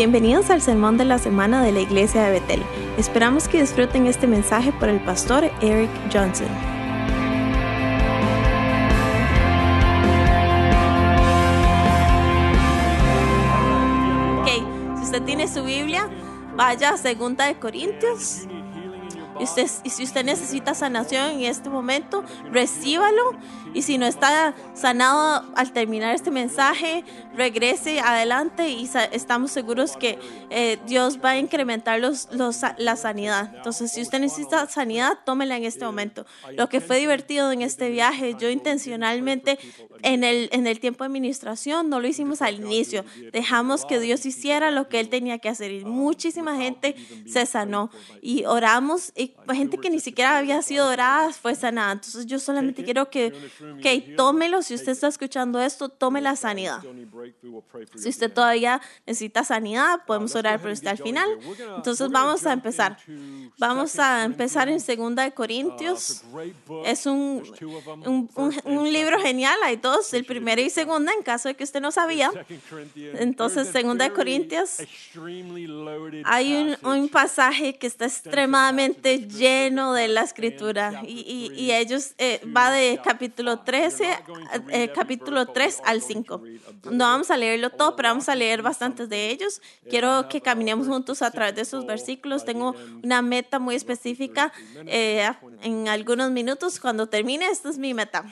Bienvenidos al sermón de la semana de la Iglesia de Betel. Esperamos que disfruten este mensaje por el pastor Eric Johnson. Ok, si usted tiene su Biblia, vaya a Segunda de Corintios. Y, usted, y si usted necesita sanación en este momento, recíbalo. Y si no está sanado al terminar este mensaje, regrese adelante y estamos seguros que eh, Dios va a incrementar los, la sanidad. Entonces, si usted necesita sanidad, tómela en este momento. Lo que fue divertido en este viaje, yo intencionalmente en el, en el tiempo de administración no lo hicimos al inicio. Dejamos que Dios hiciera lo que Él tenía que hacer. Muchísima gente se sanó. Y oramos, y gente que ni siquiera había sido orada fue sanada. Entonces yo solamente quiero que, que tómelo. Si usted está escuchando esto, tome la sanidad. Si usted todavía necesita sanidad, podemos orar por usted al final. Entonces vamos a empezar. Vamos a empezar en Segunda de Corintios. Es un, un, un- un libro genial, hay dos, el primero y segunda, en caso de que usted no sabía. Entonces, Segunda de Corintios, hay un, un pasaje que está extremadamente lleno de la escritura y, y- y ellos eh, va de capítulo 13, eh, capítulo 3 al 5. No vamos a leerlo todo, pero vamos a leer bastantes de ellos. Quiero que caminemos juntos a través de esos versículos. Tengo una meta muy específica eh, en algunos minutos. Cuando termine, esta es mi meta.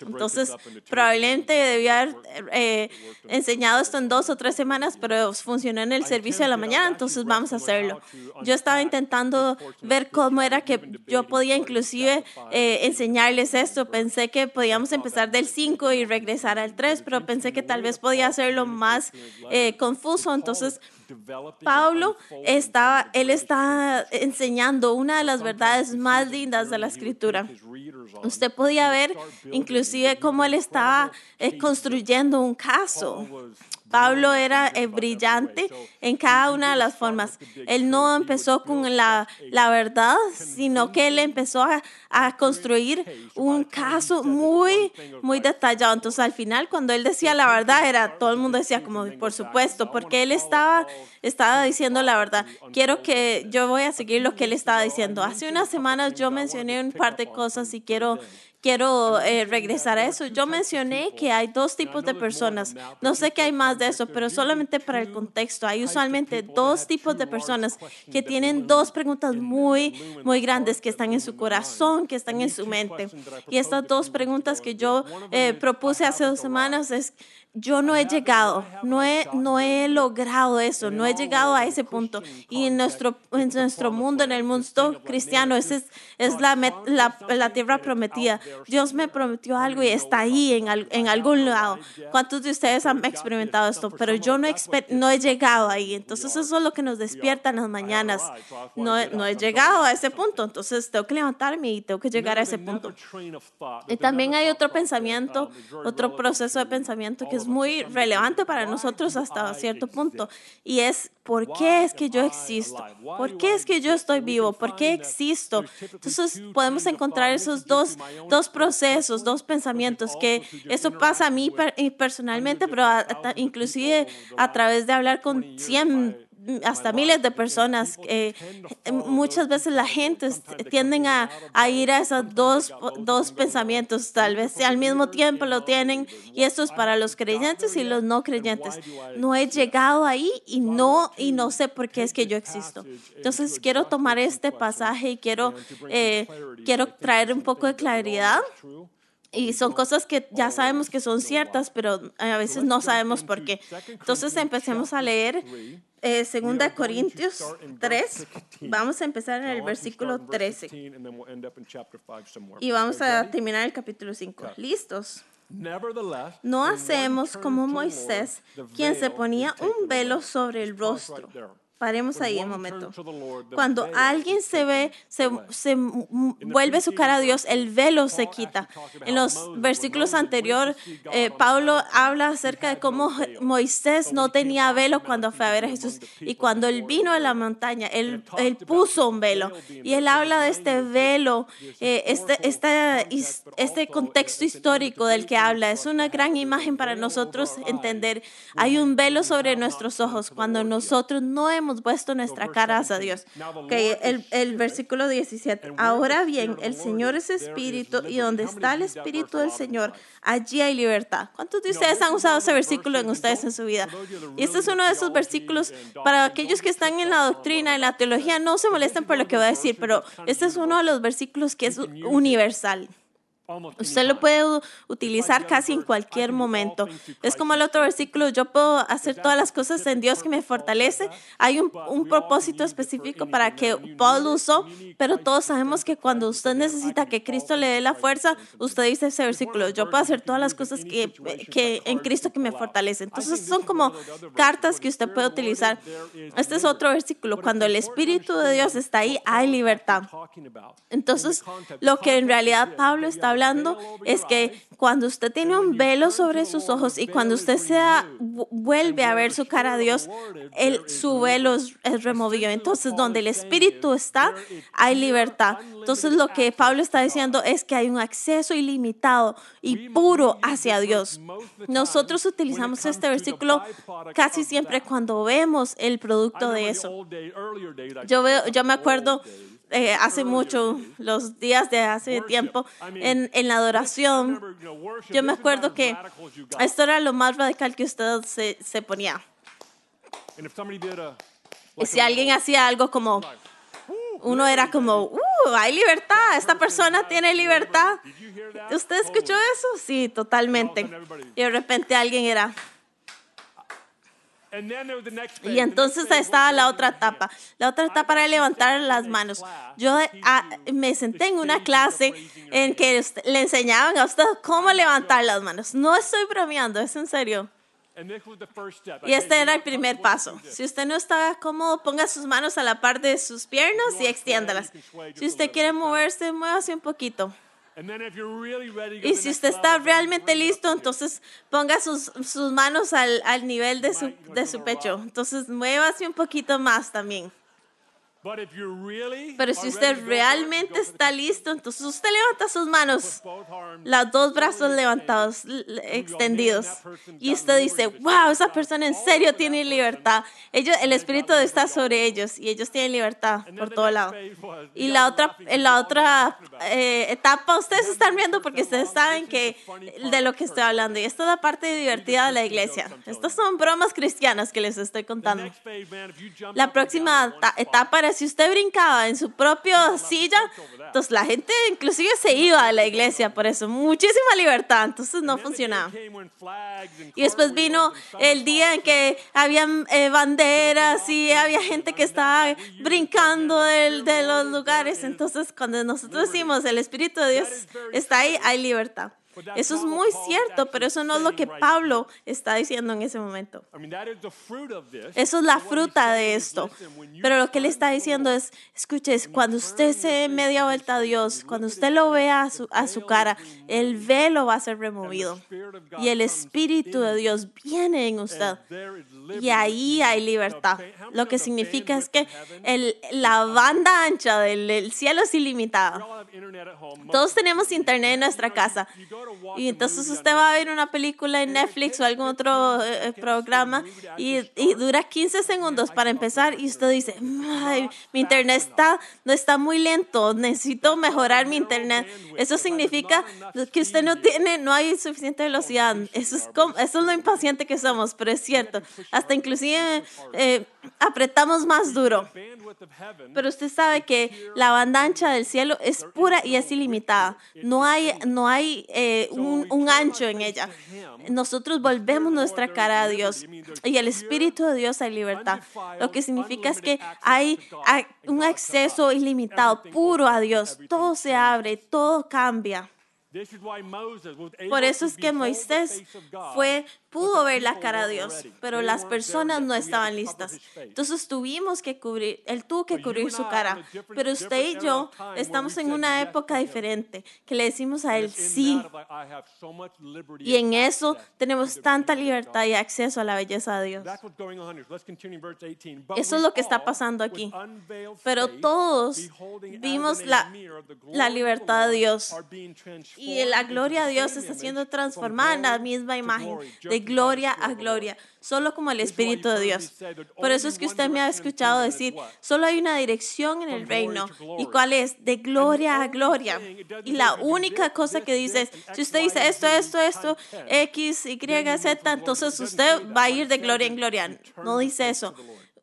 Entonces, probablemente debía haber eh, enseñado esto en dos o tres semanas, pero funcionó en el servicio de la mañana, entonces vamos a hacerlo. Yo estaba intentando ver cómo era que yo podía inclusive eh, enseñarles esto. Pensé que podíamos empezar del 5 y regresar al 3, pero pensé que tal vez podía hacerlo más eh, confuso, entonces... Pablo estaba, él está enseñando una de las verdades más lindas de la escritura. Usted podía ver inclusive cómo él estaba eh, construyendo un caso. Pablo era eh, brillante en cada una de las formas. Él no empezó con la, la verdad, sino que él empezó a, a construir un caso muy, muy detallado. Entonces, al final, cuando él decía la verdad, era todo el mundo decía como, por supuesto, porque él estaba, estaba diciendo la verdad. Quiero que yo voy a seguir lo que él estaba diciendo. Hace unas semanas yo mencioné un par de cosas y quiero quiero eh, regresar a eso. Yo mencioné que hay dos tipos de personas. No sé que hay más de eso, pero solamente para el contexto. Hay usualmente dos tipos de personas que tienen dos preguntas muy, muy grandes que están en su corazón, que están en su mente. Y estas dos preguntas que yo eh, propuse hace dos semanas es, yo no he llegado, no he, no he logrado eso, no he llegado a ese punto. Y en nuestro, en nuestro mundo, en el mundo cristiano, esa es, es la, met- la, la tierra prometida. Dios me prometió algo y está ahí en, en algún lado. ¿Cuántos de ustedes han experimentado esto? Pero yo no, exper- no he llegado ahí. Entonces eso es lo que nos despierta en las mañanas. No, no he llegado a ese punto, entonces tengo que levantarme y tengo que llegar a ese punto. Y también hay otro pensamiento, otro proceso de pensamiento que es muy relevante para nosotros hasta cierto punto y es ¿por qué es que yo existo? ¿Por qué es que yo estoy vivo? ¿Por qué existo? Entonces podemos encontrar esos dos, dos procesos, dos pensamientos que eso pasa a mí personalmente, pero a- a- inclusive a través de hablar con 100 hasta miles de personas. eh, muchas veces la gente tienden a, a ir a esos dos, dos pensamientos, tal vez al mismo tiempo lo tienen, y esto es para los creyentes y los no creyentes. No he llegado ahí y no, y no sé por qué es que yo existo. Entonces quiero tomar este pasaje y quiero, eh, quiero traer un poco de claridad. Y son cosas que ya sabemos que son ciertas, pero a veces no sabemos por qué. Entonces empecemos a leer eh, 2 Corintios 3. Vamos a empezar en el versículo 13 y vamos a terminar el capítulo 5. ¿Listos? No hacemos como Moisés, quien se ponía un velo sobre el rostro Paremos ahí un momento. Cuando alguien se ve, se, se vuelve su cara a Dios, el velo se quita. En los versículos anteriores, eh, Pablo habla acerca de cómo Moisés no tenía velo cuando fue a ver a Jesús. Y cuando él vino a la montaña, él, él puso un velo. Y él habla de este velo, eh, este, este, este contexto histórico del que habla. Es una gran imagen para nosotros entender. Hay un velo sobre nuestros ojos cuando nosotros no hemos hemos puesto nuestra cara a Dios. Okay, el, el versículo 17. Ahora bien, el Señor es espíritu y donde está el espíritu del Señor, allí hay libertad. ¿Cuántos de ustedes han usado ese versículo en ustedes en su vida? Y este es uno de esos versículos para aquellos que están en la doctrina, en la teología, no se molesten por lo que voy a decir, pero este es uno de los versículos que es universal. Usted lo puede utilizar casi en cualquier momento. Es como el otro versículo, yo puedo hacer todas las cosas en Dios que me fortalece. Hay un, un propósito específico para que Paul usó, pero todos sabemos que cuando usted necesita que Cristo le dé la fuerza, usted dice ese versículo, yo puedo hacer todas las cosas que, que en Cristo que me fortalece. Entonces son como cartas que usted puede utilizar. Este es otro versículo, cuando el Espíritu de Dios está ahí, hay libertad. Entonces, lo que en realidad Pablo está es que cuando usted tiene un velo sobre sus ojos y cuando usted se vuelve a ver su cara a Dios, el, su velo es, removido. Entonces, donde el Espíritu está, hay libertad. Entonces, lo que Pablo está diciendo es que hay un acceso ilimitado y puro hacia Dios. Nosotros utilizamos este versículo casi siempre cuando vemos el producto de eso. Yo, veo, yo me acuerdo eh, hace mucho, los días de hace tiempo, en, en, la adoración, yo me acuerdo que esto era lo más radical que usted se, se ponía. Y si alguien hacía algo como, uno era como, uh, hay libertad, esta persona tiene libertad. ¿Usted escuchó eso? Sí, totalmente. Y de repente alguien era, y entonces estaba la otra etapa. La otra etapa era levantar las manos. Yo ah, me senté en una clase en que le enseñaban a usted cómo levantar las manos. No estoy bromeando, es en serio. Y este era el primer paso. Si usted no está cómodo, ponga sus manos a la parte de sus piernas y extiéndalas. Si usted quiere moverse, muévase un poquito. Y si usted está realmente listo, entonces ponga sus, sus manos al, al nivel de su, de su pecho. Entonces muévase un poquito más también. Pero si usted realmente está listo, entonces usted levanta sus manos, los dos brazos levantados, extendidos, y usted dice, wow, esa persona en serio tiene libertad. Ellos, el Espíritu está sobre ellos y ellos tienen libertad por todo lado. Y la otra, en la otra eh, etapa, ustedes están viendo porque ustedes saben que de lo que estoy hablando. Y esta es la parte divertida de la iglesia. Estas son bromas cristianas que les estoy contando. La próxima etapa era si usted brincaba en su propia silla, entonces la gente inclusive se iba a la iglesia por eso. Muchísima libertad, entonces no funcionaba. Y después vino el día en que había eh, banderas y había gente que estaba brincando de, de los lugares. Entonces cuando nosotros decimos el Espíritu de Dios está ahí, hay libertad. Eso es muy cierto, pero eso no es lo que Pablo está diciendo en ese momento. Eso es la fruta de esto. Pero lo que él está diciendo es, escuche, cuando usted se dé media vuelta a Dios, cuando usted lo vea a su, a su cara, el velo va a ser removido. Y el Espíritu de Dios viene en usted. Y ahí hay libertad. Lo que significa es que el, la banda ancha del cielo es ilimitada. Todos tenemos internet en nuestra casa. Y entonces usted va a ver una película en Netflix o algún otro eh, programa y, y, dura 15 segundos para empezar y usted dice, Ay, mi internet está, no está muy lento, necesito mejorar mi internet. Eso significa que usted no tiene, no hay suficiente velocidad. Eso es, como, eso es lo impaciente que somos, pero es cierto. Hasta inclusive eh, apretamos más duro. Pero usted sabe que la banda ancha del cielo es pura y es ilimitada. No hay, no hay eh, un, ancho en ella. Nosotros volvemos nuestra cara a Dios y el Espíritu de Dios hay libertad. Lo que significa es que hay, hay un acceso ilimitado, puro a Dios. Todo se abre, todo cambia. Por eso es que Moisés fue pudo ver la cara de Dios, pero las personas no estaban listas. Entonces tuvimos que cubrir, él tuvo que cubrir su cara. Pero usted y yo estamos en una época diferente, que le decimos a él sí. Y en eso tenemos tanta libertad y acceso a la belleza de Dios. Eso es lo que está pasando aquí. Pero todos vimos la, la libertad de Dios. Y la gloria de Dios está siendo transformada en la misma imagen, de gloria a gloria, solo como el Espíritu de Dios. Por eso es que usted me ha escuchado decir, solo hay una dirección en el reino. ¿Y cuál es? De gloria a gloria. Y la única cosa que dice es, si usted dice esto, esto, esto, X, Y, Z, entonces usted va a ir de gloria en gloria. No dice eso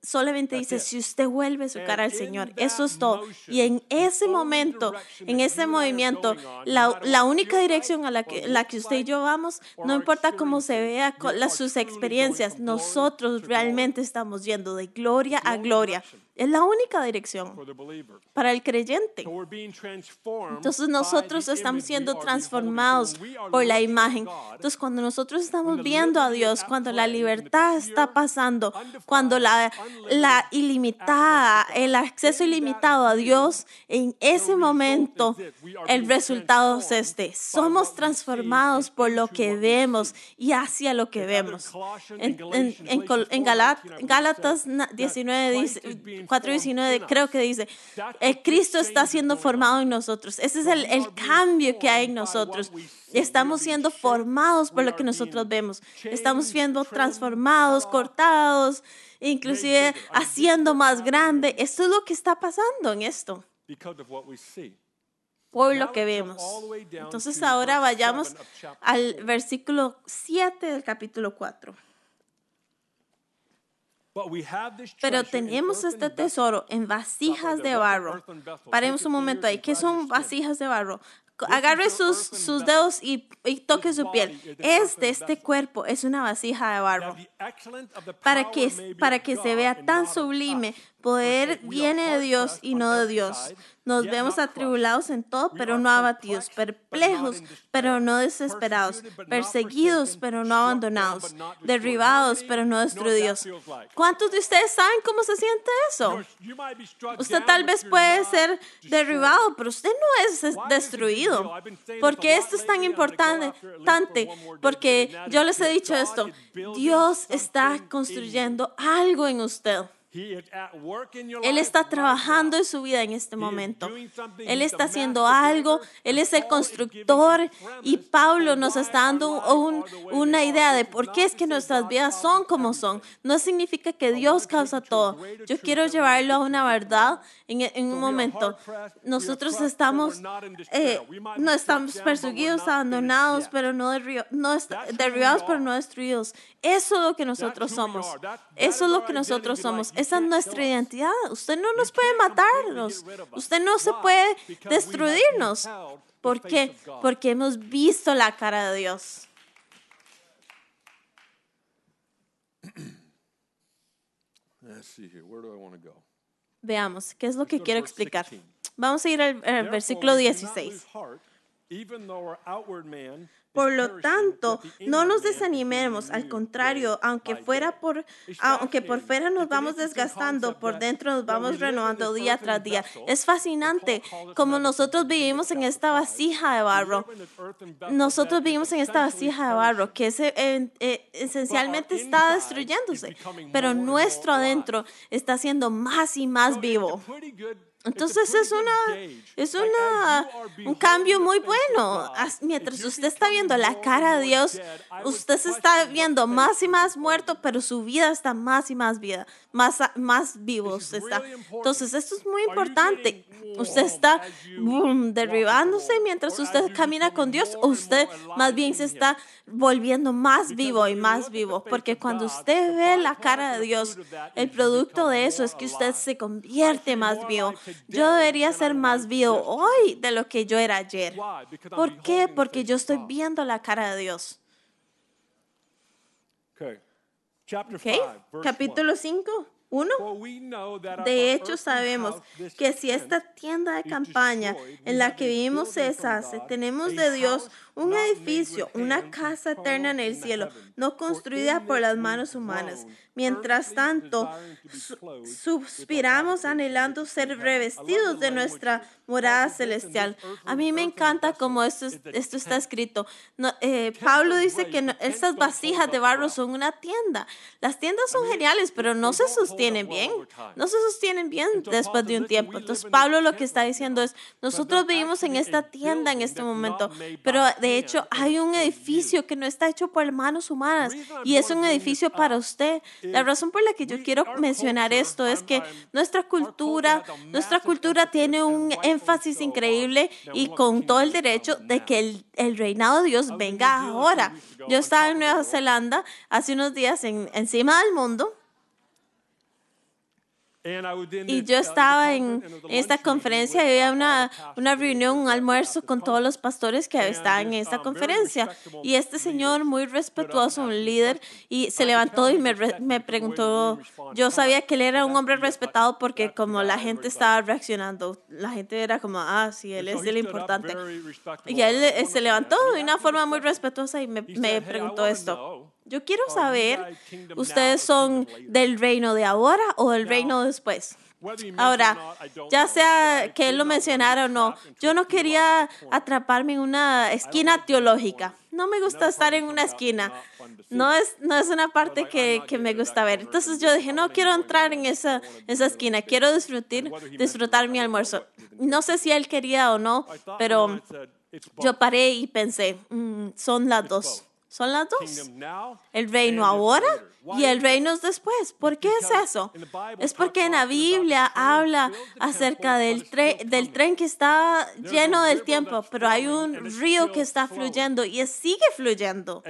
solamente dice, si usted vuelve su cara al Señor, eso es todo. Y en ese momento, en ese movimiento, la, la única dirección a la que, la que usted y yo vamos, no importa cómo se vea las, sus experiencias, nosotros realmente estamos yendo de gloria a gloria. Es la única dirección para el creyente. Entonces nosotros estamos siendo transformados por la imagen. Entonces cuando nosotros estamos viendo a Dios, cuando la libertad está pasando, cuando la, la ilimitada, el acceso ilimitado a Dios, en ese momento el resultado es este. Somos transformados por lo que vemos y hacia lo que vemos. En, en, en, Gálatas 19 dice 4.19 creo que dice, el Cristo está siendo formado en nosotros. Ese es el, el cambio que hay en nosotros. Estamos siendo formados por lo que nosotros vemos. Estamos siendo transformados, cortados, inclusive haciendo más grande. Esto es lo que está pasando en esto por lo que vemos. Entonces ahora vayamos al versículo 7 del capítulo 4. Pero tenemos este tesoro en vasijas de barro. Paremos un momento ahí. ¿Qué son vasijas de barro? Agarre sus, sus dedos y, y, toque su piel. Es de este cuerpo, es una vasija de barro. Para que, para que se vea tan sublime, poder viene de Dios y no de Dios. Nos vemos atribulados en todo, pero no abatidos, perplejos, pero no desesperados, perseguidos, pero no abandonados, derribados, pero no destruidos. ¿Cuántos de ustedes saben cómo se siente eso? Usted tal vez puede ser derribado, pero usted no es destruido. Porque esto es tan importante, porque yo les he dicho esto, Dios está construyendo algo en usted. Él está trabajando en su vida en este momento. Él está haciendo algo. Él es el constructor. Y Pablo nos está dando una idea de por qué es que nuestras vidas son como son. No significa que Dios causa todo. Yo quiero llevarlo a una verdad en, un momento. Nosotros estamos, eh, no estamos perseguidos, abandonados, pero no, no derribados, pero no destruidos. Eso es lo que nosotros somos. Eso es lo que nosotros somos. Esa es nuestra identidad. Usted no nos puede matarnos. Usted no se puede destruirnos. ¿Por qué? Porque hemos visto la cara de Dios. Veamos, ¿qué es lo que quiero explicar? Vamos a ir al, al versículo 16. Por lo tanto, no nos desanimemos, al contrario, aunque fuera por aunque por fuera nos vamos desgastando, por dentro nos vamos renovando día tras día. Es fascinante como nosotros vivimos en esta vasija de barro. Nosotros vivimos en esta vasija de barro que es, eh, eh, esencialmente está destruyéndose, pero nuestro adentro está siendo más y más vivo. Entonces es una es una un cambio muy bueno. Mientras usted está viendo la cara de Dios, usted se está viendo más y más muerto, pero su vida está más y más vida, más más vivo está. Entonces esto es muy importante. Usted está derribándose mientras usted camina con Dios, usted más bien se está volviendo más vivo y más vivo, porque cuando usted ve la cara de Dios, el producto de eso es que usted se convierte más vivo. Yo debería ser más vivo hoy de lo que yo era ayer. ¿Por qué? Porque yo estoy viendo la cara de Dios. Okay. Capítulo 5, Uno, de hecho sabemos que si esta tienda de campaña en la que vivimos se deshace, tenemos de Dios un edificio, una casa eterna en el cielo, no construida por las manos humanas. Mientras tanto, suspiramos anhelando ser revestidos de nuestra morada celestial. A mí me encanta cómo esto, esto está escrito. Eh, Pablo dice que estas vasijas de barro son una tienda. Las tiendas son geniales, pero no se sostienen bien. No se sostienen bien después de un tiempo. Entonces, Pablo lo que está diciendo es, nosotros vivimos en esta tienda en este momento, pero de hecho hay un edificio que no está hecho por manos humanas y es un edificio para usted. La razón por la que yo quiero mencionar esto es que nuestra cultura, nuestra cultura tiene un énfasis increíble y con todo el derecho de que el, el reinado de Dios venga ahora. Yo estaba en Nueva Zelanda hace unos días en, encima del mundo y yo estaba en esta conferencia y había una, una reunión, un almuerzo con todos los pastores que estaban en esta conferencia. Y este señor, muy respetuoso, un líder, y se levantó y me, me preguntó, yo sabía que él era un hombre respetado porque como la gente estaba reaccionando, la gente era como, ah, sí, él es el importante. Y él eh, se levantó de una forma muy respetuosa y me, me preguntó esto. Yo quiero saber, ¿ustedes son del reino de ahora o del reino después? Ahora, ya sea que él lo mencionara o no, yo no quería atraparme en una esquina teológica. No me gusta estar en una esquina. No es, no es una parte que, que me gusta ver. Entonces yo dije, no quiero entrar en esa, esa esquina. Quiero disfrutar, disfrutar mi almuerzo. No sé si él quería o no, pero yo paré y pensé, mm, son las dos. Son las dos. El reino ahora y el reino después. ¿Por qué es eso? Es porque en la Biblia habla acerca del, del tren que está lleno del tiempo, pero hay un río que está fluyendo y sigue fluyendo.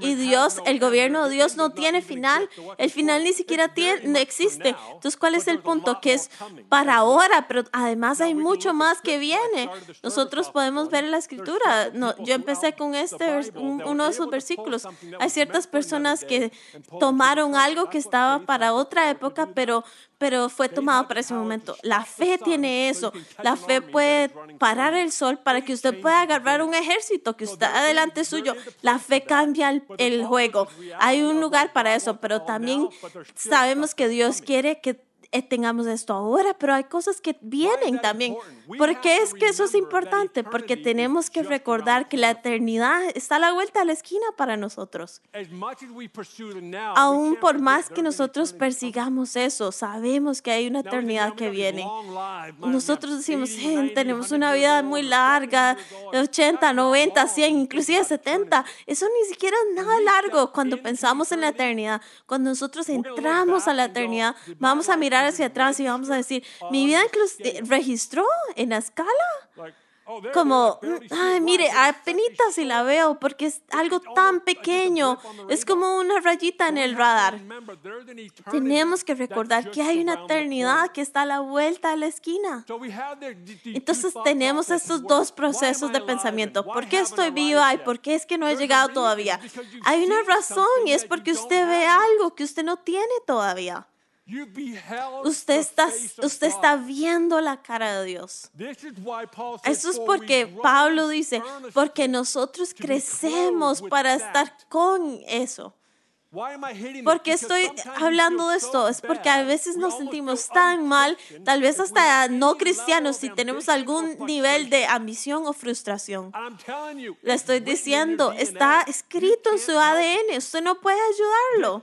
Y Dios, el gobierno de Dios no tiene final. El final ni siquiera tiene, existe. Entonces, ¿cuál es el punto? Que es para ahora, pero además hay mucho más que viene. Nosotros podemos ver en la escritura. No, yo empecé con este, uno de esos versículos. Hay ciertas personas que tomaron algo que estaba para otra época, pero, pero fue tomado para ese momento. La fe tiene eso. La fe puede parar el sol para que usted pueda agarrar un ejército que está adelante suyo. La fe cambia el, el juego. Hay un lugar para eso, pero también sabemos que Dios quiere que tengamos esto ahora, pero hay cosas que vienen también. ¿Por qué es que eso es importante? Porque tenemos que recordar que la eternidad está a la vuelta de la esquina para nosotros. Aún por más que nosotros persigamos eso, sabemos que hay una eternidad que viene. Nosotros decimos, tenemos una vida muy larga, 80, 90, 100, inclusive 70. Eso ni siquiera es nada largo cuando pensamos en la eternidad. Cuando nosotros entramos a la eternidad, vamos a mirar hacia atrás y vamos a decir, mi vida registró en la escala. Oh, como, ay, mire, apenas si la veo porque es algo tan pequeño. Es como una rayita en el radar. Tenemos que recordar que hay una eternidad que está a la vuelta de la esquina. Entonces tenemos estos dos procesos de pensamiento. ¿Por qué estoy viva y por qué es que no he llegado todavía? Hay una razón y es porque usted ve algo que usted no tiene todavía. Usted está, usted está viendo la cara de Dios. Eso es porque Pablo dice, porque nosotros crecemos para estar con eso. ¿Por qué estoy hablando de esto? Es porque a veces nos sentimos tan mal, tal vez hasta no cristianos, si tenemos algún nivel de ambición o frustración. Le estoy diciendo, está escrito en su ADN, usted no puede ayudarlo.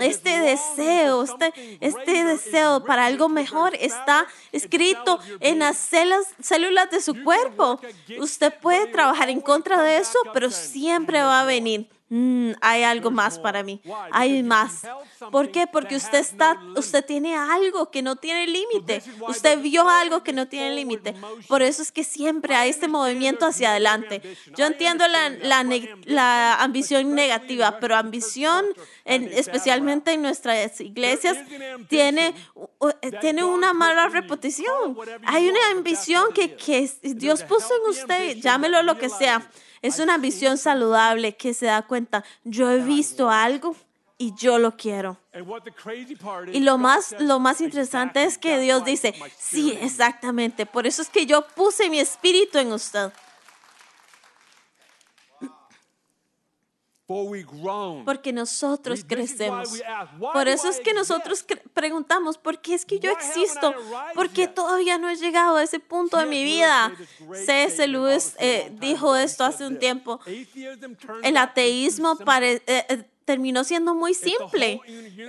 Este deseo, este, este deseo para algo mejor está escrito en las células, células de su cuerpo. Usted puede trabajar en contra de eso, pero siempre va a venir Mm, hay algo más para mí, hay más. ¿Por qué? Porque usted está, usted tiene algo que no tiene límite. Usted vio algo que no tiene límite. Por eso es que siempre hay este movimiento hacia adelante. Yo entiendo la, la, la ambición negativa, pero ambición, en, especialmente en nuestras iglesias, tiene, tiene una mala reputación. Hay una ambición que, que Dios puso en usted, llámelo lo que sea es una visión saludable que se da cuenta, yo he visto algo y yo lo quiero. Y lo más, lo más interesante es que Dios dice, sí, exactamente. Por eso es que yo puse mi espíritu en usted. Porque nosotros crecemos. Por eso es que nosotros preguntamos, ¿por qué es que yo existo? ¿Por qué todavía no he llegado a ese punto de mi vida? C.S. Lewis eh, dijo esto hace un tiempo. El ateísmo eh, eh, terminó siendo muy simple.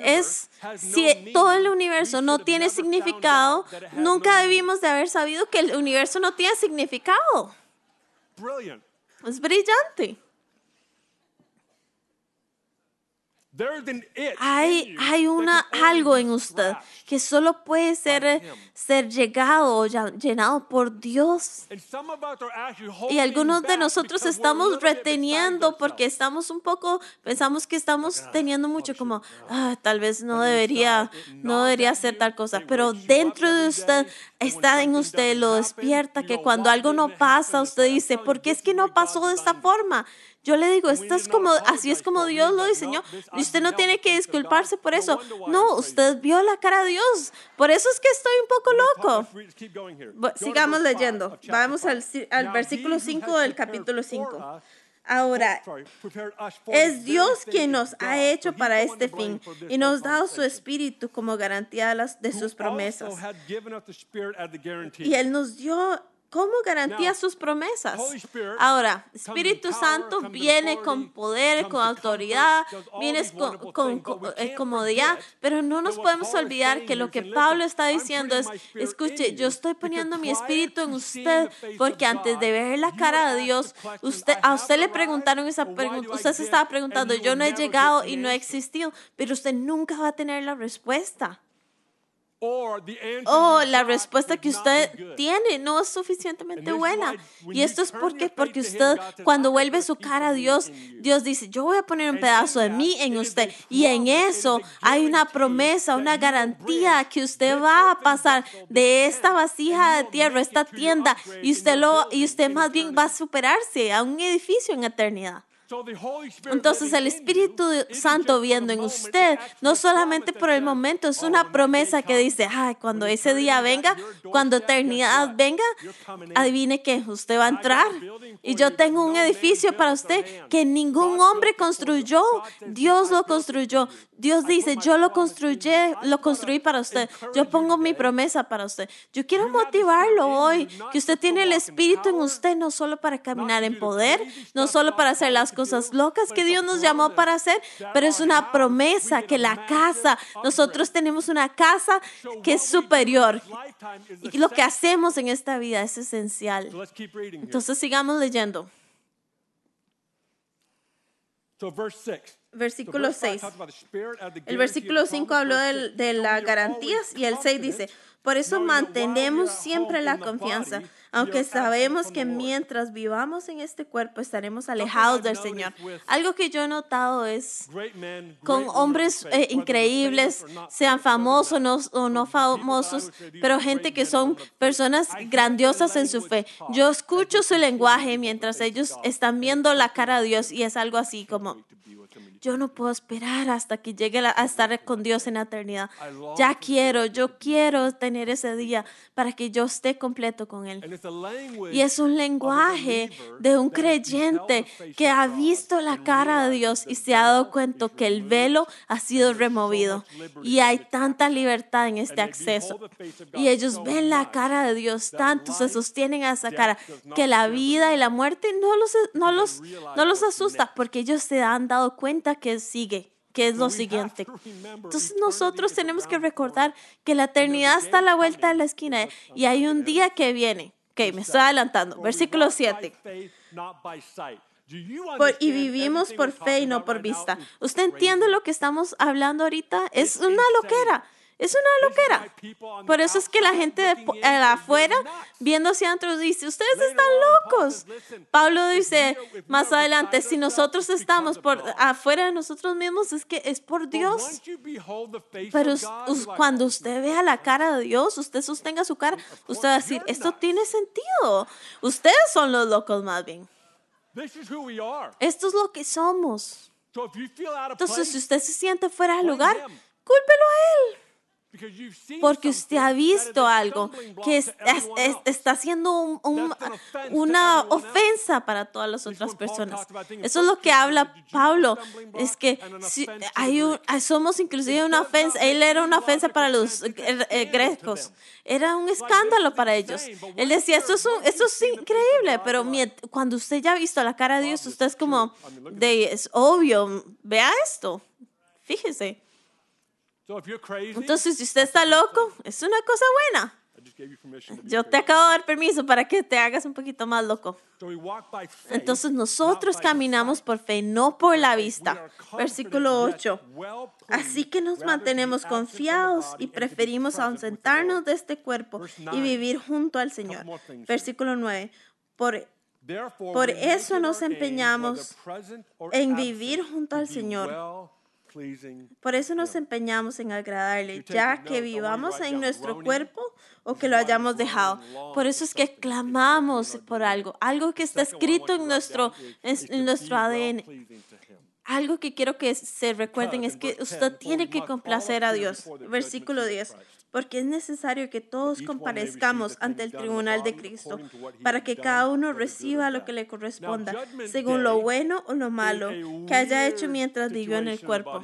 Es si todo el universo no tiene significado, nunca debimos de haber sabido que el universo no tiene significado. Es brillante. Hay, hay una, algo en usted que solo puede ser, ser llegado o llenado por Dios. Y algunos de nosotros estamos reteniendo porque estamos un poco, pensamos que estamos teniendo mucho como, ah, tal vez no debería, no debería hacer tal cosa. Pero dentro de usted, está en usted, lo despierta que cuando algo no pasa, usted dice, ¿por qué es que no pasó de esta forma? Yo le digo, esto es como, así es como Dios lo diseñó. Y usted no tiene que disculparse por eso. No, usted vio la cara de Dios. Por eso es que estoy un poco loco. Sigamos leyendo. Vamos al, al versículo 5 del capítulo 5. Ahora, es Dios quien nos ha hecho para este fin y nos ha dado su espíritu como garantía de sus promesas. Y Él nos dio ¿Cómo garantía sus promesas? Ahora, Espíritu Santo viene con poder, con autoridad, viene con, eh, comodidad, pero no nos podemos olvidar que lo que Pablo está diciendo es, escuche, yo estoy poniendo mi espíritu en usted porque antes de ver la cara de Dios, usted, a usted le preguntaron esa pregunta, usted se estaba preguntando, yo no he llegado y no he existido, pero usted nunca va a tener la respuesta. Oh, la respuesta que usted tiene no es suficientemente buena. Y esto es porque, porque usted cuando vuelve su cara a Dios, Dios dice, yo voy a poner un pedazo de mí en usted. Y en eso hay una promesa, una garantía que usted va a pasar de esta vasija de tierra, esta tienda, y usted, lo, y usted más bien va a superarse a un edificio en eternidad. Entonces el Espíritu Santo viendo en usted, no solamente por el momento, es una promesa que dice, ay, cuando ese día venga, cuando eternidad venga, adivine que usted va a entrar. Y yo tengo un edificio para usted que ningún hombre construyó, Dios lo construyó. Dios dice, yo lo construí, lo construí para usted. Yo pongo mi promesa para usted. Yo quiero motivarlo hoy, que usted tiene el Espíritu en usted, no solo para caminar en poder, no solo para hacer las cosas locas que Dios nos llamó para hacer, pero es una promesa que la casa, nosotros tenemos una casa que es superior. Y lo que hacemos en esta vida es esencial. Entonces sigamos leyendo. Versículo 6. El versículo 5 habló de, de las garantías y el 6 dice, por eso mantenemos siempre la confianza, aunque sabemos que mientras vivamos en este cuerpo estaremos alejados del Señor. Algo que yo he notado es con hombres eh, increíbles, sean famosos o no famosos, pero gente que son personas grandiosas en su fe. Yo escucho su lenguaje mientras ellos están viendo la cara de Dios y es algo así como yo no puedo esperar hasta que llegue a estar con Dios en la eternidad. Ya quiero, yo quiero tener ese día para que yo esté completo con Él. Y es un lenguaje de un creyente que ha visto la cara de Dios y se ha dado cuenta que el velo ha sido removido. Y hay tanta libertad en este acceso. Y ellos ven la cara de Dios, tanto se sostienen a esa cara, que la vida y la muerte no los, no los, no los asusta porque ellos se han dado cuenta que sigue, que es lo siguiente. Entonces nosotros tenemos que recordar que la eternidad está a la vuelta de la esquina y hay un día que viene. Ok, me estoy adelantando. Versículo 7. y vivimos por fe y no por vista. ¿Usted entiende lo que estamos hablando ahorita? Es una loquera. Es una loquera. Por eso es que la gente de afuera, viendo hacia adentro, dice, ustedes están locos. Pablo dice más adelante, si nosotros estamos por afuera de nosotros mismos, es que es por Dios. Pero cuando usted vea la cara de Dios, usted sostenga su cara, usted va a decir, esto tiene sentido. Ustedes son los locos más bien. Esto es lo que somos. Entonces, si usted se siente fuera de lugar, cúlpelo a él. Because you've seen Porque usted ha visto algo que es- es- es- está haciendo un- un- una ofensa para todas las otras personas. Eso es lo 1 que habla Pablo. Es que si hay the un, somos inclusive una ofensa. Él era una ofensa para los eh, eh, grecos. Era un escándalo para ellos. but Él decía, esto es, un- esto es increíble, pero cuando usted ya ha visto la cara de Dios, usted es como, de, es obvio, vea esto. Fíjese. Entonces, si usted está loco, es una cosa buena. I just gave you permission to be Yo te acabo de dar permiso para que te hagas un poquito más loco. Entonces nosotros caminamos por fe, no por la vista. Versículo yet 8. well Así que nos mantenemos confiados y preferimos ausentarnos de este cuerpo y 9. vivir junto al Señor. Versículo 9. Por, Por eso nos empeñamos en vivir junto to al Señor. Por eso nos empeñamos en agradarle, ya que vivamos en nuestro cuerpo o que lo hayamos dejado. Por eso es que clamamos por algo, algo que está escrito en nuestro, en, nuestro ADN. Algo que quiero que se recuerden es que verse 10, usted tiene que complacer a Dios. Versículo judgment seat 10. of Christ. Porque es necesario que todos comparezcamos ante el tribunal de Cristo para que cada uno reciba lo que le corresponda, según lo bueno o lo malo que haya hecho mientras vivió en el cuerpo.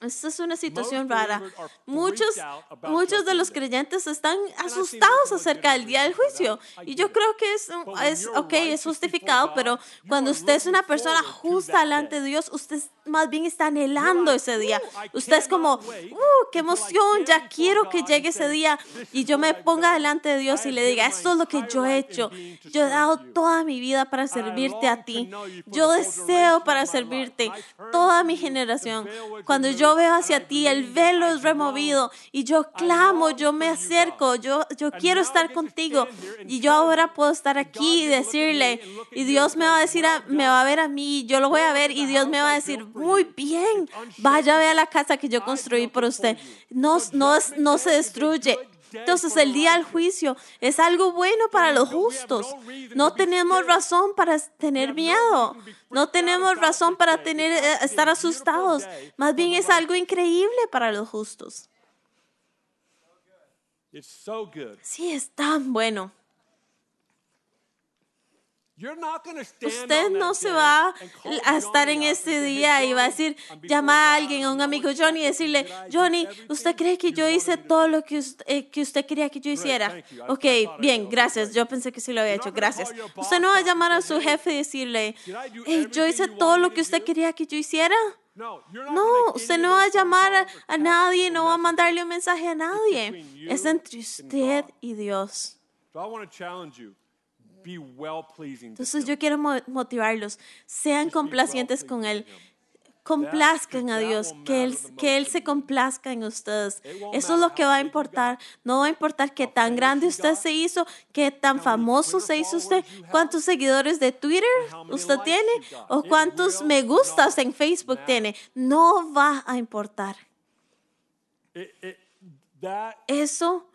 Esta es una situación rara. Muchos, muchos de los creyentes están asustados acerca del día del juicio. Y yo creo que es, es ok, es justificado, pero cuando usted es una persona justa delante de. Dios, usted más bien está anhelando ese día. "Ooh, I Usted es como, ¡uh, qué emoción! Ya quiero que llegue ese día "This y yo me ponga delante de Dios y le diga, esto es lo que yo he hecho. Yo he dado toda mi vida para servirte a ti. Yo deseo para servirte toda to mi generación. Cuando yo veo hacia ti, el velo es removido y yo clamo, yo me acerco, yo, yo quiero estar contigo. Y yo ahora puedo estar aquí y decirle, y Dios me va a decir, a- "Well me va a ver a mí, yo lo voy a ver y Dios me va a decir, muy bien, vaya a ver la casa que yo construí por usted. No, no, no se destruye. Entonces el día del juicio es algo bueno para los justos. No tenemos razón para tener miedo. No tenemos razón para tener, eh, estar asustados. Más bien es algo increíble para los justos. Sí, es tan bueno. Usted no se va a estar en "Hey, día y va a decir, llamar a alguien, a un amigo Johnny y decirle, Johnny, ¿usted cree que yo hice todo do?" lo que usted, eh, que usted quería que yo hiciera? Ok, bien, gracias. Yo pensé que sí lo había hecho, gracias. Usted no va a llamar a su "Hey, jefe y decirle, hey, yo hice todo lo que usted do?" quería que yo hiciera. No, usted no va a llamar a, a nadie, no va a mandarle un mensaje a nadie. Es entre usted y Dios. Entonces yo quiero mo- motivarlos, sean complacientes con Él. Complazcan a Dios, que Él, que Él se complazca en ustedes. Eso es lo que va a importar. No va a importar qué tan grande usted se hizo, qué tan famoso se hizo usted, cuántos seguidores de Twitter usted tiene o cuántos me gustas en Facebook tiene. No va a importar. Eso.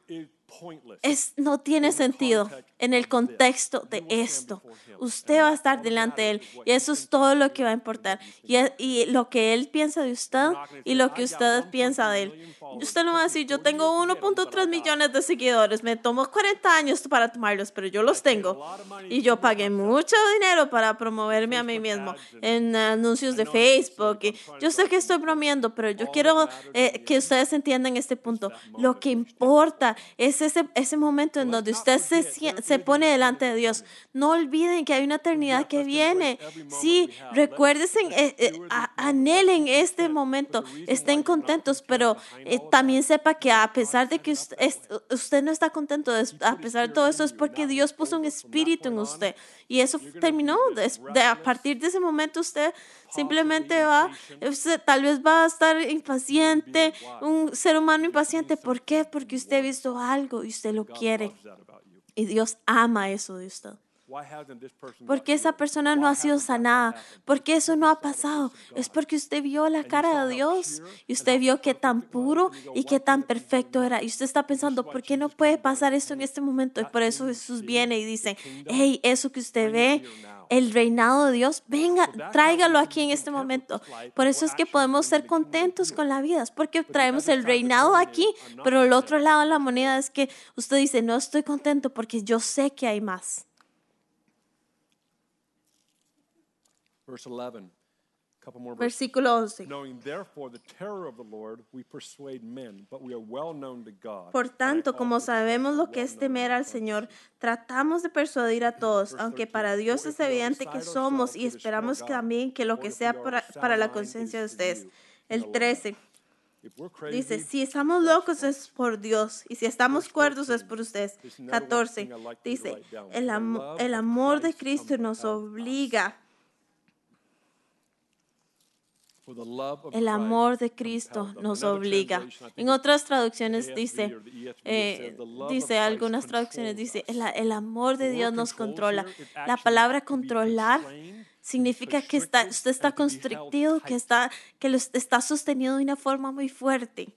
Es, no tiene sentido en el contexto de esto. Usted va a estar delante de Él y eso es todo lo que va a importar. Y, y lo que Él piensa de usted y lo "I que usted 1.3 piensa de Él. Usted no va a decir, yo 40 tengo years to get 'em, but I 1.3 got 'em." millones de seguidores, me tomó 40 años para tomarlos, pero yo los tengo. Y yo pagué mucho dinero para promoverme a mí mismo en anuncios de Facebook. y yo sé que estoy bromeando, pero yo quiero eh, que ustedes entiendan este punto. Lo que importa es ese, ese momento en donde usted se, se pone an delante de Dios. No olviden que hay una eternidad que viene. Sí, recuérdense, eh, eh, anhelen este momento, estén contentos, content pero eh, también sepa que a pesar de que usted, es- usted no está contento, es- a pesar de todo eso es porque Dios puso un espíritu en usted. Y eso terminó. this de- a partir de ese momento usted simplemente va, usted tal vez va a estar impaciente, un ser humano impaciente. ¿Por qué? Porque usted ha visto algo y usted lo quiere. Y Dios ama eso de usted. ¿Por qué esa persona no ha sido sanada? ¿Por qué eso no ha pasado? Es porque usted vio la cara de Dios y usted vio qué tan puro y qué tan perfecto era. Y usted está pensando, ¿por qué no puede pasar esto en este momento? Y por eso Jesús viene y dice, hey, eso que usted ve, el reinado de Dios, venga, tráigalo aquí en este momento. Por eso es que podemos ser contentos con la vida, es porque traemos el reinado aquí, pero el otro lado de la moneda es que usted dice, no estoy contento porque yo sé que hay más. Verse 11. A couple more verses. Versículo 11. Knowing therefore the terror of the Lord, we persuade men, but we are well known to God. Por tanto, como sabemos lo que es temer al Señor, tratamos de persuadir a todos, aunque para Dios es evidente que somos y esperamos también que lo que sea para, para la conciencia de ustedes. El 13 If we're crazy, dice, si estamos locos es por Dios y si estamos cuerdos es por ustedes. 14 dice, el, am- el amor de Cristo nos obliga, for the love of el amor de Cristo nos obliga. En otras traducciones dice, eh, says, "The love of dice algunas traducciones, dice, us". el, el amor de Dios nos controla. La palabra controlar significa que está, usted está constrictido, que está, que lo está sostenido de una forma muy fuerte.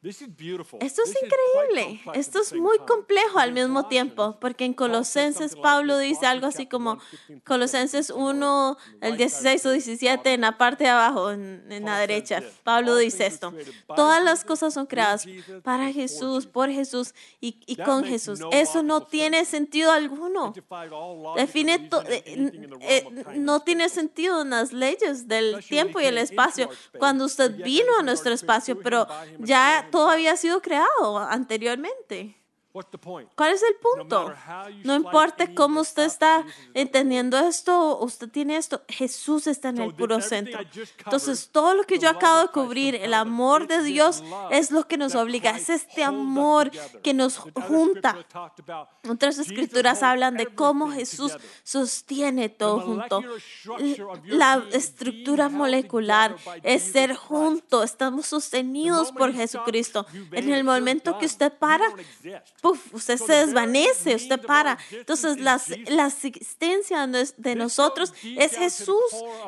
This is beautiful. Esto es increíble. Esto es muy complejo al mismo tiempo, porque en Colosenses Pablo dice algo así como 1, 15 through Colosenses 17, 1, on the el right side 16 o says, 17, en la parte de abajo, en, en la derecha. Pablo "All dice esto. Todas las cosas son creadas para Jesús, Jesus". por Jesús y, y con Jesús. Eso no tiene sentido alguno. Define to- eh, eh, no tiene sentido en las leyes del tiempo y el espacio cuando usted vino a nuestro espacio, pero ya. Todo había sido creado anteriormente. What's the point? ¿Cuál es el punto? No importa cómo usted está entendiendo esto, usted tiene esto, Jesús está en el puro centro. Entonces, todo lo que the yo acabo de cubrir, el amor de Dios, es lo que nos obliga, es este amor que nos junta. Otras escrituras hablan de cómo Jesús sostiene todo junto. La estructura molecular es Jesus ser junto, estamos sostenidos por Jesucristo. En el momento que usted para, don't exist. Puf, usted se desvanece, usted para. Entonces, la, la existencia de nosotros es Jesús.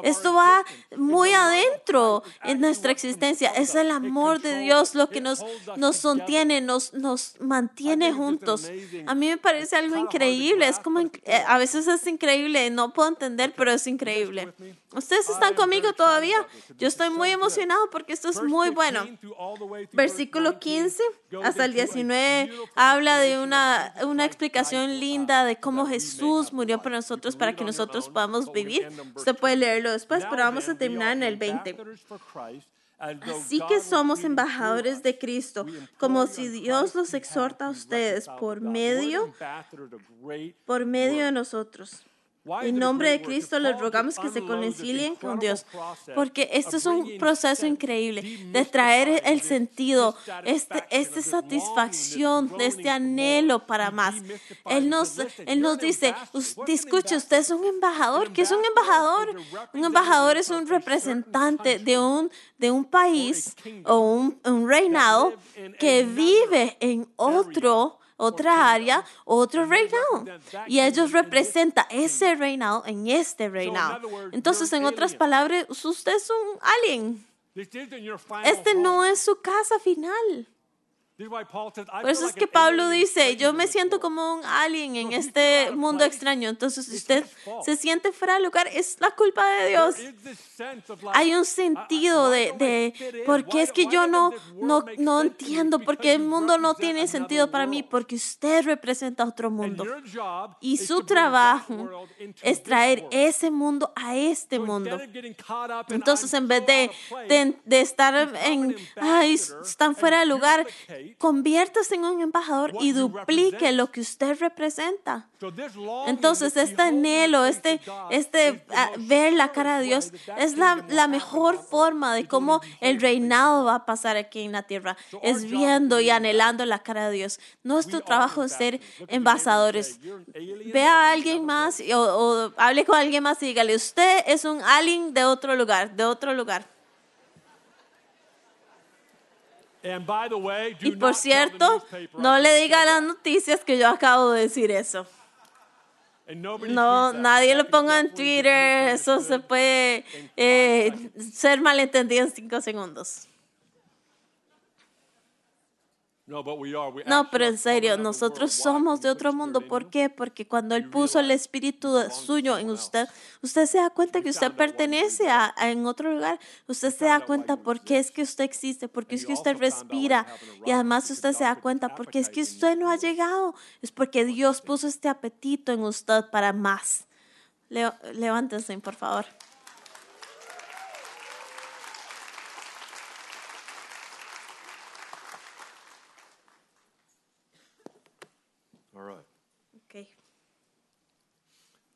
Esto va muy adentro en nuestra existencia. Es el amor de Dios lo que nos, nos sostiene, nos, nos mantiene juntos. A mí me parece algo increíble. Es como, eh, a veces es increíble, no puedo entender, pero es increíble. ¿Ustedes están conmigo todavía? Yo estoy muy emocionado porque esto es muy bueno. 15 through all the way through Versículo verse 19 15 goes hasta el into a 19 beautiful habla de una, una explicación linda de cómo Jesús murió por nosotros para que nosotros podamos vivir. Usted puede 20. leerlo después, pero vamos a terminar en el 20. ambassadors for Christ, as though Así que somos embajadores de Cristo, como si Dios los exhorta a ustedes por medio, por medio de nosotros. En nombre de? Cristo les rogamos que se concilien con Dios, porque esto es un proceso increíble de traer el sentido, este, esta satisfacción este anhelo para más. Él nos, Says, "Listen, él nos dice, ambassador. "Us- What's an escuche, usted es un embajador. ¿Qué es un embajador? Un embajador es un representante de un, de un país o un, un reinado que vive en otro otra área, otro reinado. Y ellos representan ese reinado en este reinado. Entonces, en otras palabras, usted es un alien. Este no es su casa final. Feel es que Pablo dice, yo me siento world." como un alien en este mundo extraño. Entonces, si usted se siente fuera de lugar, es la culpa de Dios. Hay un sentido de, de por qué es que yo no, no, no entiendo por qué el mundo no tiene sentido para mí, porque usted representa otro mundo. Y su trabajo es traer ese mundo a este mundo. Entonces, "I'm en vez de, out of place", de, de estar en, ay, están fuera de lugar, conviértase en un embajador y duplique lo que usted representa. Entonces, este anhelo, este, este ah, ver la cara de Dios es la, la mejor forma de cómo el reinado va a pasar aquí en la tierra. Es viendo y anhelando la cara de Dios. Nuestro trabajo es ser embajadores. say, "You're an alien Ve a alguien más place." y- o, o hable con alguien más y dígale, usted es un alien de otro lugar, de otro lugar. Y por cierto, no le diga a las noticias que yo acabo de decir eso. No, nadie lo ponga en Twitter, eso se puede eh, ser malentendido en cinco segundos. No, pero en serio, nosotros somos de otro mundo. ¿Por qué? Porque cuando Él puso el Espíritu suyo en usted, usted se da cuenta que usted pertenece a, a- en otro lugar. Usted se da cuenta por qué es que usted existe, porque And es que usted respira. Y además usted se da cuenta this porque es que usted no ha llegado. Es porque Dios puso este apetito en usted para más. Levántense, por favor.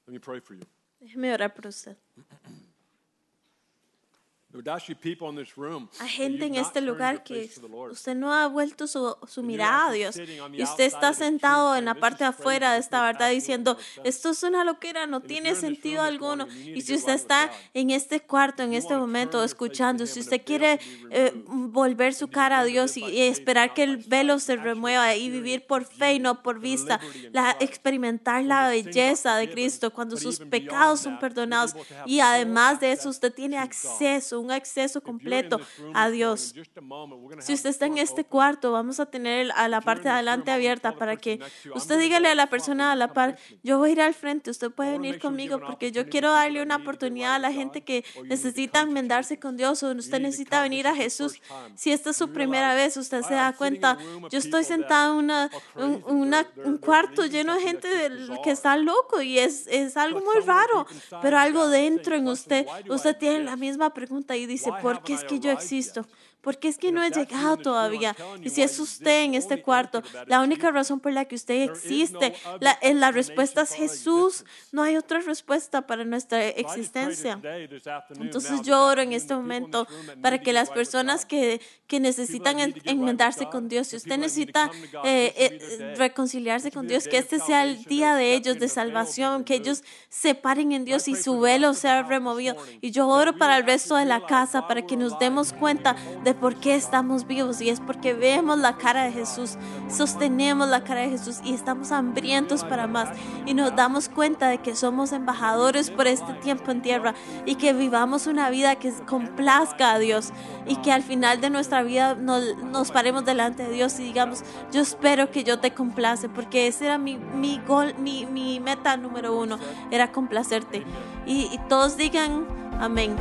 Let me pray for you. déjeme orar por usted. that gente en este lugar que usted no ha vuelto su, su mirada a Dios y usted está sentado en la "This parte de afuera de esta verdad diciendo no sense." esto es una loquera, no tiene sentido alguno. y si usted está en este cuarto en este momento escuchando si usted quiere eh, volver su cara a Dios y, y esperar que el velo se remueva y vivir por fe y no por vista. la experimentar la belleza de Cristo cuando sus pecados son perdonados y además de eso usted tiene acceso un acceso completo a Dios. si usted está en este cuarto, vamos a tener a la parte de adelante abierta para que usted dígale a la persona a la par, yo voy a ir al frente, usted puede venir conmigo porque yo quiero darle una oportunidad a la gente que necesita enmendarse con Dios o usted necesita venir a Jesús. Si esta es su primera vez, usted se da cuenta, yo estoy sentada en una, un, una- un cuarto lleno de gente que está loco y es, es algo muy raro, pero algo dentro en usted, usted tiene la misma pregunta y dice, ¿por qué es que yo existo? Yet? ¿Por qué es que no he llegado todavía? Y si es usted en este cuarto, la única razón por la que usted existe, la, en la respuesta es Jesús. No hay otra respuesta para nuestra existencia. Entonces yo oro en este momento para que las personas que, que necesitan enmendarse con Dios, si usted necesita eh, eh, reconciliarse con Dios, que este sea el día de ellos de salvación, que ellos se paren en Dios y su velo sea removido. Y yo oro para el resto de la casa para que nos demos cuenta de por qué estamos vivos y es porque vemos la cara de Jesús, sostenemos la cara de Jesús y estamos hambrientos para más y nos damos cuenta de que somos embajadores por este tiempo en tierra y que vivamos una vida que complazca a Dios y que al final de nuestra vida nos, nos paremos delante de Dios y digamos, yo espero que yo te complace porque ese era mi, mi gol, mi, mi meta número uno, era complacerte. Y todos digan amén.